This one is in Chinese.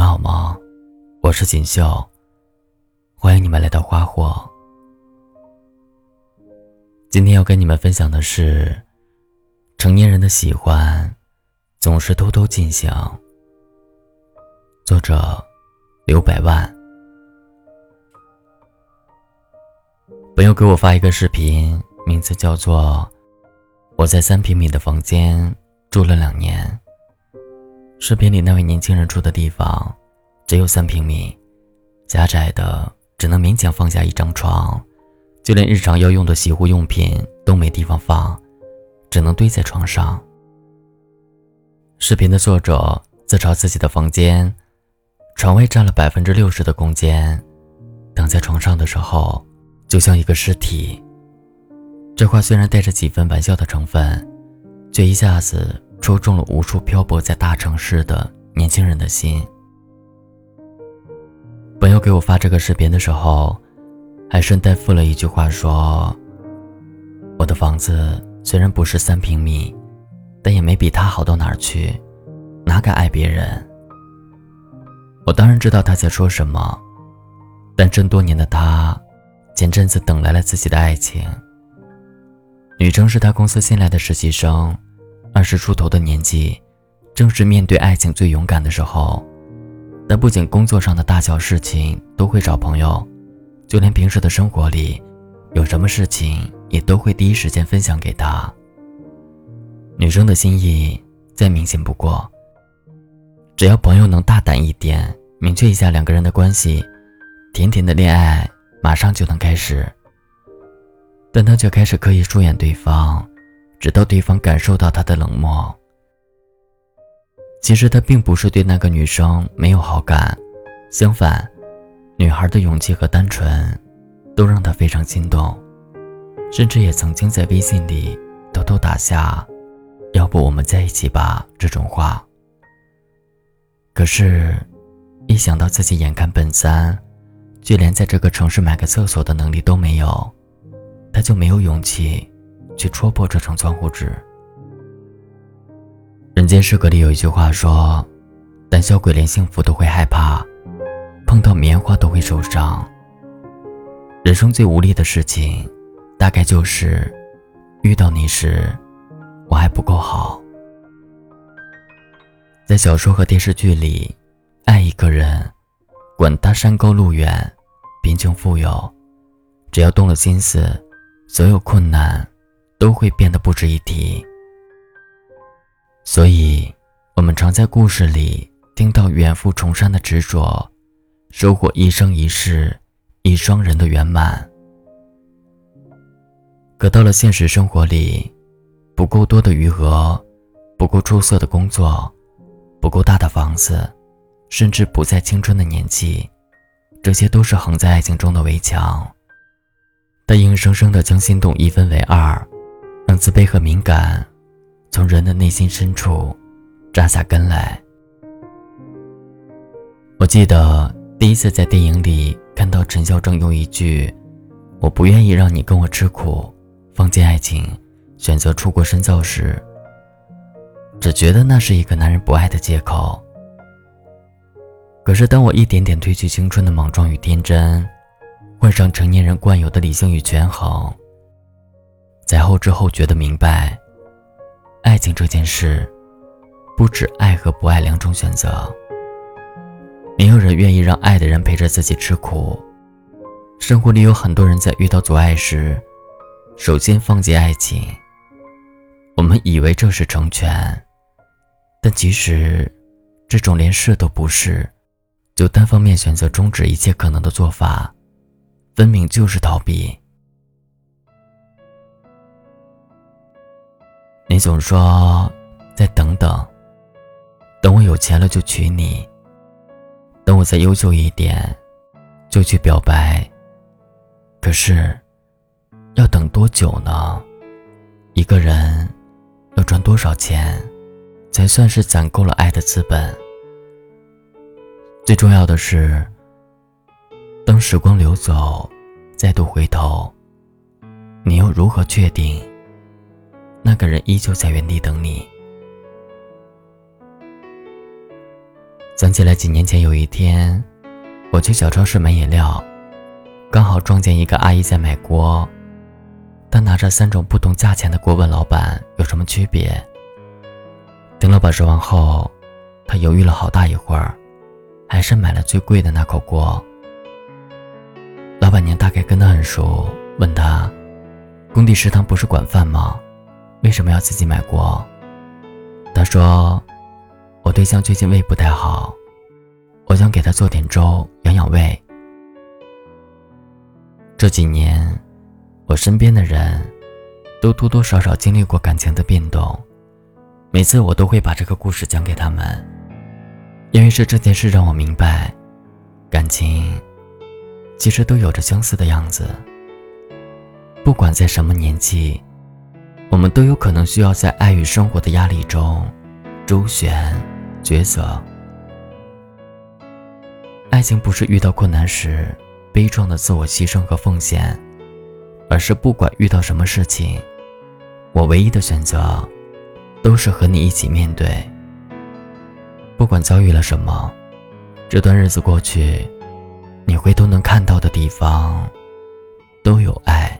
们好吗？我是锦绣，欢迎你们来到花火。今天要跟你们分享的是，成年人的喜欢总是偷偷进行。作者刘百万。朋友给我发一个视频，名字叫做《我在三平米的房间住了两年》。视频里那位年轻人住的地方只有三平米，狭窄的只能勉强放下一张床，就连日常要用的洗护用品都没地方放，只能堆在床上。视频的作者自嘲自己的房间，床位占了百分之六十的空间，躺在床上的时候。就像一个尸体。这话虽然带着几分玩笑的成分，却一下子戳中了无数漂泊在大城市的年轻人的心。朋友给我发这个视频的时候，还顺带附了一句话说：“我的房子虽然不是三平米，但也没比他好到哪儿去，哪敢爱别人？”我当然知道他在说什么，但这么多年的他。前阵子等来了自己的爱情。女生是他公司新来的实习生，二十出头的年纪，正是面对爱情最勇敢的时候。但不仅工作上的大小事情都会找朋友，就连平时的生活里，有什么事情也都会第一时间分享给他。女生的心意再明显不过，只要朋友能大胆一点，明确一下两个人的关系，甜甜的恋爱。马上就能开始，但他却开始刻意疏远对方，直到对方感受到他的冷漠。其实他并不是对那个女生没有好感，相反，女孩的勇气和单纯，都让他非常心动，甚至也曾经在微信里偷偷打下“要不我们在一起吧”这种话。可是，一想到自己眼看本三。就连在这个城市买个厕所的能力都没有，他就没有勇气去戳破这层窗户纸。人间失格里有一句话说：“胆小鬼连幸福都会害怕，碰到棉花都会受伤。”人生最无力的事情，大概就是遇到你时，我还不够好。在小说和电视剧里，爱一个人。管他山高路远，贫穷富有，只要动了心思，所有困难都会变得不值一提。所以，我们常在故事里听到远赴重山的执着，收获一生一世一双人的圆满。可到了现实生活里，不够多的余额，不够出色的工作，不够大的房子。甚至不在青春的年纪，这些都是横在爱情中的围墙。但硬生生的将心动一分为二，让自卑和敏感从人的内心深处扎下根来。我记得第一次在电影里看到陈孝正用一句“我不愿意让你跟我吃苦，放弃爱情，选择出国深造”时，只觉得那是一个男人不爱的借口。可是，当我一点点褪去青春的莽撞与天真，换上成年人惯有的理性与权衡，在后知后觉的明白，爱情这件事，不止爱和不爱两种选择。没有人愿意让爱的人陪着自己吃苦。生活里有很多人在遇到阻碍时，首先放弃爱情。我们以为这是成全，但其实，这种连试都不是。就单方面选择终止一切可能的做法，分明就是逃避。你总说再等等，等我有钱了就娶你，等我再优秀一点就去表白。可是，要等多久呢？一个人要赚多少钱，才算是攒够了爱的资本？最重要的是，当时光流走，再度回头，你又如何确定那个人依旧在原地等你？想起来几年前有一天，我去小超市买饮料，刚好撞见一个阿姨在买锅。她拿着三种不同价钱的锅问老板有什么区别。等老板说完后，她犹豫了好大一会儿，还是买了最贵的那口锅。老板娘大概跟她很熟，问她：“工地食堂不是管饭吗？为什么要自己买锅？”他说。我对象最近胃不太好，我想给他做点粥养养胃。这几年，我身边的人都多多少少经历过感情的变动，每次我都会把这个故事讲给他们，因为是这件事让我明白，感情其实都有着相似的样子。不管在什么年纪，我们都有可能需要在爱与生活的压力中。周旋，抉择。爱情不是遇到困难时悲壮的自我牺牲和奉献，而是不管遇到什么事情，我唯一的选择都是和你一起面对。不管遭遇了什么，这段日子过去，你回头能看到的地方，都有爱。